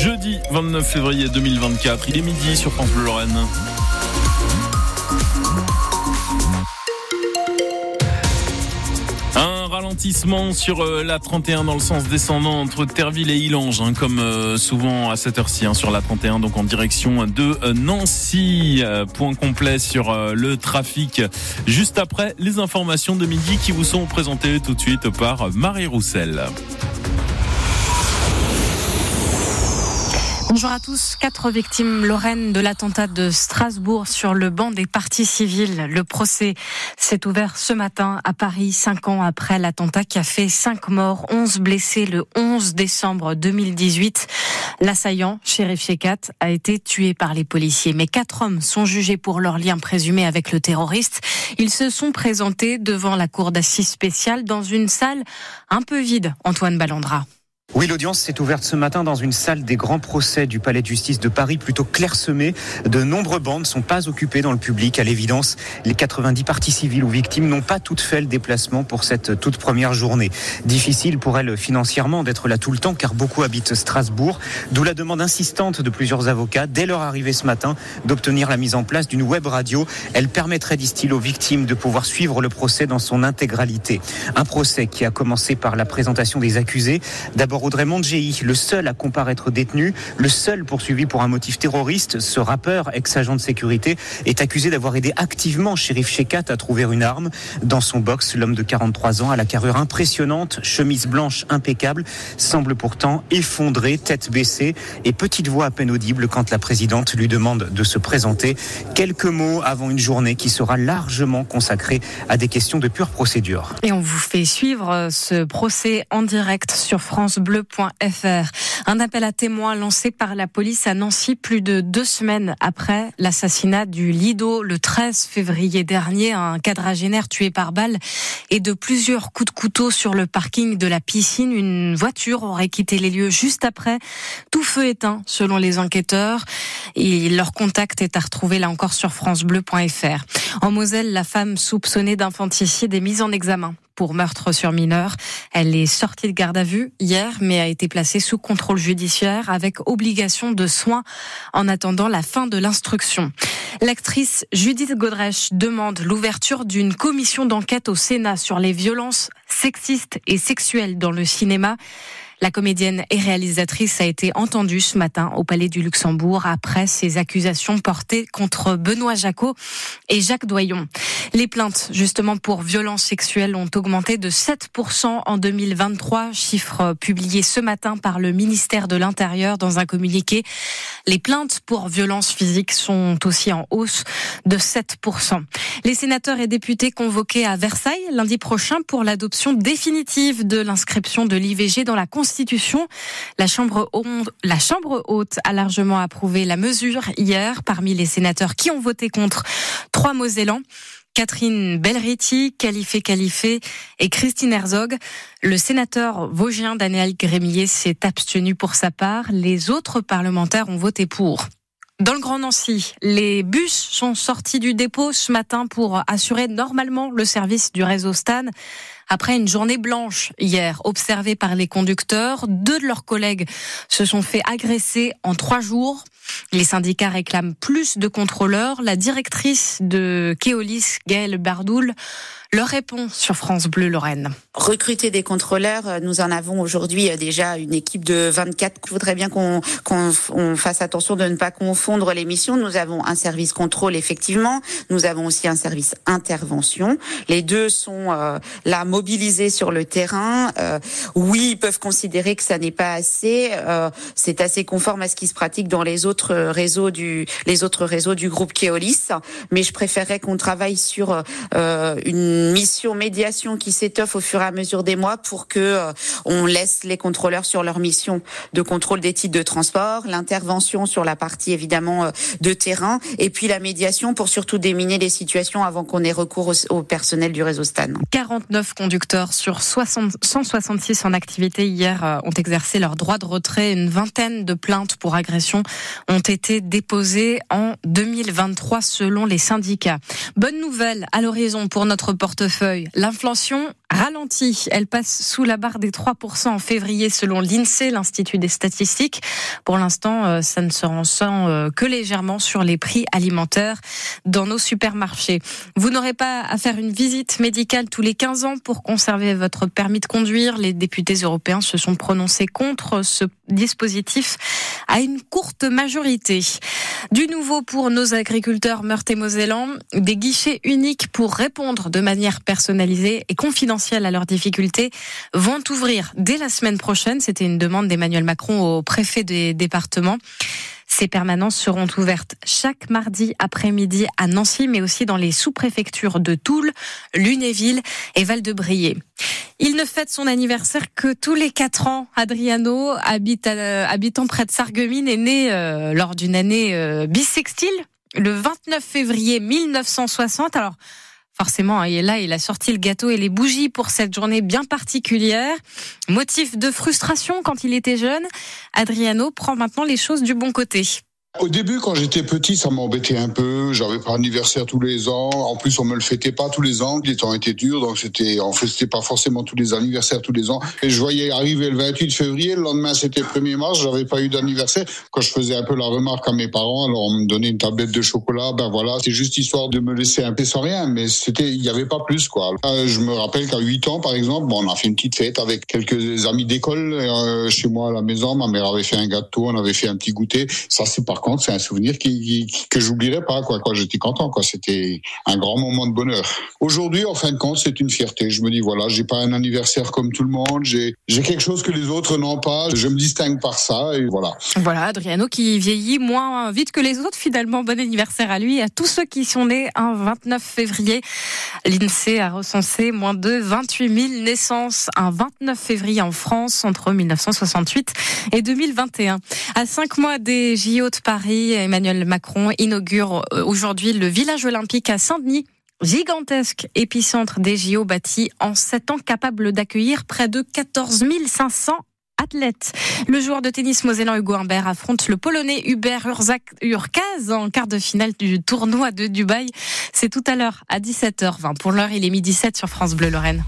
jeudi 29 février 2024. Il est midi sur France Bleu Lorraine. Un ralentissement sur euh, la 31 dans le sens descendant entre Terville et Illange, hein, comme euh, souvent à cette heure-ci hein, sur la 31, donc en direction de euh, Nancy. Point complet sur le trafic juste après les informations de midi qui vous sont présentées tout de suite par Marie Roussel. Bonjour à tous. Quatre victimes lorraines de l'attentat de Strasbourg sur le banc des partis civils. Le procès s'est ouvert ce matin à Paris, cinq ans après l'attentat qui a fait cinq morts, onze blessés le 11 décembre 2018. L'assaillant, Sheriff Shekat, a été tué par les policiers. Mais quatre hommes sont jugés pour leur lien présumé avec le terroriste. Ils se sont présentés devant la cour d'assises spéciale dans une salle un peu vide, Antoine Ballandra. Oui, l'audience s'est ouverte ce matin dans une salle des grands procès du Palais de justice de Paris, plutôt clairsemée. De nombreux bancs ne sont pas occupés dans le public. À l'évidence, les 90 parties civiles ou victimes n'ont pas toutes fait le déplacement pour cette toute première journée. Difficile pour elles financièrement d'être là tout le temps, car beaucoup habitent Strasbourg. D'où la demande insistante de plusieurs avocats, dès leur arrivée ce matin, d'obtenir la mise en place d'une web radio. Elle permettrait, disent-ils, aux victimes de pouvoir suivre le procès dans son intégralité. Un procès qui a commencé par la présentation des accusés. D'abord Audrey Mondjei, le seul à comparaître détenu, le seul poursuivi pour un motif terroriste. Ce rappeur, ex-agent de sécurité, est accusé d'avoir aidé activement Shérif Shekat à trouver une arme. Dans son box, l'homme de 43 ans, à la carrure impressionnante, chemise blanche impeccable, semble pourtant effondré, tête baissée et petite voix à peine audible quand la présidente lui demande de se présenter. Quelques mots avant une journée qui sera largement consacrée à des questions de pure procédure. Et on vous fait suivre ce procès en direct sur France Bleu bleu.fr. Un appel à témoins lancé par la police à Nancy plus de deux semaines après l'assassinat du Lido le 13 février dernier, un quadragénaire tué par balle et de plusieurs coups de couteau sur le parking de la piscine. Une voiture aurait quitté les lieux juste après. Tout feu éteint selon les enquêteurs. Et leur contact est à retrouver là encore sur francebleu.fr. En Moselle, la femme soupçonnée d'infanticide est mise en examen pour meurtre sur mineur. Elle est sortie de garde à vue hier, mais a été placée sous contrôle judiciaire avec obligation de soins en attendant la fin de l'instruction. L'actrice Judith Godrèche demande l'ouverture d'une commission d'enquête au Sénat sur les violences sexistes et sexuelles dans le cinéma. La comédienne et réalisatrice a été entendue ce matin au Palais du Luxembourg après ses accusations portées contre Benoît Jacot et Jacques Doyon. Les plaintes, justement, pour violences sexuelles ont augmenté de 7% en 2023, chiffre publié ce matin par le ministère de l'Intérieur dans un communiqué. Les plaintes pour violences physiques sont aussi en hausse de 7%. Les sénateurs et députés convoqués à Versailles lundi prochain pour l'adoption définitive de l'inscription de l'IVG dans la Constitution. La Chambre, la Chambre haute a largement approuvé la mesure hier parmi les sénateurs qui ont voté contre trois Mosellans. Catherine Belriti, Califé Califé et Christine Herzog. Le sénateur vosgien Daniel Grémier s'est abstenu pour sa part. Les autres parlementaires ont voté pour. Dans le Grand Nancy, les bus sont sortis du dépôt ce matin pour assurer normalement le service du réseau Stan. Après une journée blanche hier observée par les conducteurs, deux de leurs collègues se sont fait agresser en trois jours. Les syndicats réclament plus de contrôleurs. La directrice de Keolis, Gaëlle Bardoul, leur répond sur France Bleu Lorraine. Recruter des contrôleurs, euh, nous en avons aujourd'hui euh, déjà une équipe de 24. Je voudrais bien qu'on fasse attention de ne pas confondre les missions. Nous avons un service contrôle effectivement, nous avons aussi un service intervention. Les deux sont euh, là mobilisés sur le terrain. oui, ils peuvent considérer que ça n'est pas assez. C'est assez conforme à ce qui se pratique dans les autres réseaux du les autres réseaux du groupe Keolis. Mais je préférerais qu'on travaille sur une mission médiation qui s'étoffe au fur et à mesure des mois pour que euh, on laisse les contrôleurs sur leur mission de contrôle des titres de transport, l'intervention sur la partie évidemment euh, de terrain et puis la médiation pour surtout déminer les situations avant qu'on ait recours au, personnel du réseau Stan. 49 conducteurs sur 60, 166 en activité hier euh, ont exercé leur droit de retrait. Une vingtaine de plaintes pour agression ont été déposées en 2023 selon les syndicats. Bonne nouvelle à l'horizon pour notre porte portefeuille. L'inflation ralentit. Elle passe sous la barre des 3% en février selon l'INSEE, l'Institut des statistiques. Pour l'instant, euh, ça ne se ressent euh, que légèrement sur les prix alimentaires dans nos supermarchés. Vous n'aurez pas à faire une visite médicale tous les 15 ans pour conserver votre permis de conduire. Les députés européens se sont prononcés contre ce dispositif à une courte majorité. Du nouveau pour nos agriculteurs meurthe-et-mosellans, des guichets uniques pour répondre de manière personnalisée et confidentielle à leurs difficultés vont ouvrir dès la semaine prochaine. C'était une demande d'Emmanuel Macron au préfet des départements. Ces permanences seront ouvertes chaque mardi après-midi à Nancy, mais aussi dans les sous-préfectures de Toul, Lunéville et Val-de-Briey. Il ne fête son anniversaire que tous les quatre ans. Adriano, habitant près de Sarreguemines, est né euh, lors d'une année euh, bissextile, le 29 février 1960. Alors, forcément, il hein, est là, il a sorti le gâteau et les bougies pour cette journée bien particulière. Motif de frustration quand il était jeune, Adriano prend maintenant les choses du bon côté. Au début, quand j'étais petit, ça m'embêtait un peu. J'avais pas anniversaire tous les ans. En plus, on me le fêtait pas tous les ans. Les temps étaient durs, donc c'était, on fêtait pas forcément tous les anniversaires tous les ans. Et je voyais arriver le 28 février. Le lendemain, c'était le 1er mars. J'avais pas eu d'anniversaire. Quand je faisais un peu la remarque à mes parents, alors on me donnait une tablette de chocolat. Ben voilà, c'est juste histoire de me laisser un peu sans rien. Mais c'était, il y avait pas plus, quoi. Je me rappelle qu'à 8 ans, par exemple, on a fait une petite fête avec quelques amis d'école euh, chez moi à la maison. Ma mère avait fait un gâteau, on avait fait un petit goûter. Ça, c'est par contre, c'est un souvenir qui, que j'oublierai pas. Quoi, j'étais content. Quoi, c'était un grand moment de bonheur. Aujourd'hui, en fin de compte, c'est une fierté. Je me dis voilà, j'ai pas un anniversaire comme tout le monde. J'ai, j'ai quelque chose que les autres n'ont pas. Je me distingue par ça et voilà. Voilà, Adriano qui vieillit moins vite que les autres. Finalement, bon anniversaire à lui, à tous ceux qui sont nés un 29 février. L'Insee a recensé moins de 28 000 naissances un 29 février en France entre 1968 et 2021. À cinq mois des JO de Paris, Emmanuel Macron inaugure euh, aujourd'hui le village olympique à Saint-Denis gigantesque épicentre des JO bâti en sept ans capable d'accueillir près de 14 500 athlètes. Le joueur de tennis mosellan Hugo Humbert affronte le polonais Hubert Urkaz en quart de finale du tournoi de Dubaï. C'est tout à l'heure à 17h20. Pour l'heure, il est midi 7 sur France Bleu Lorraine.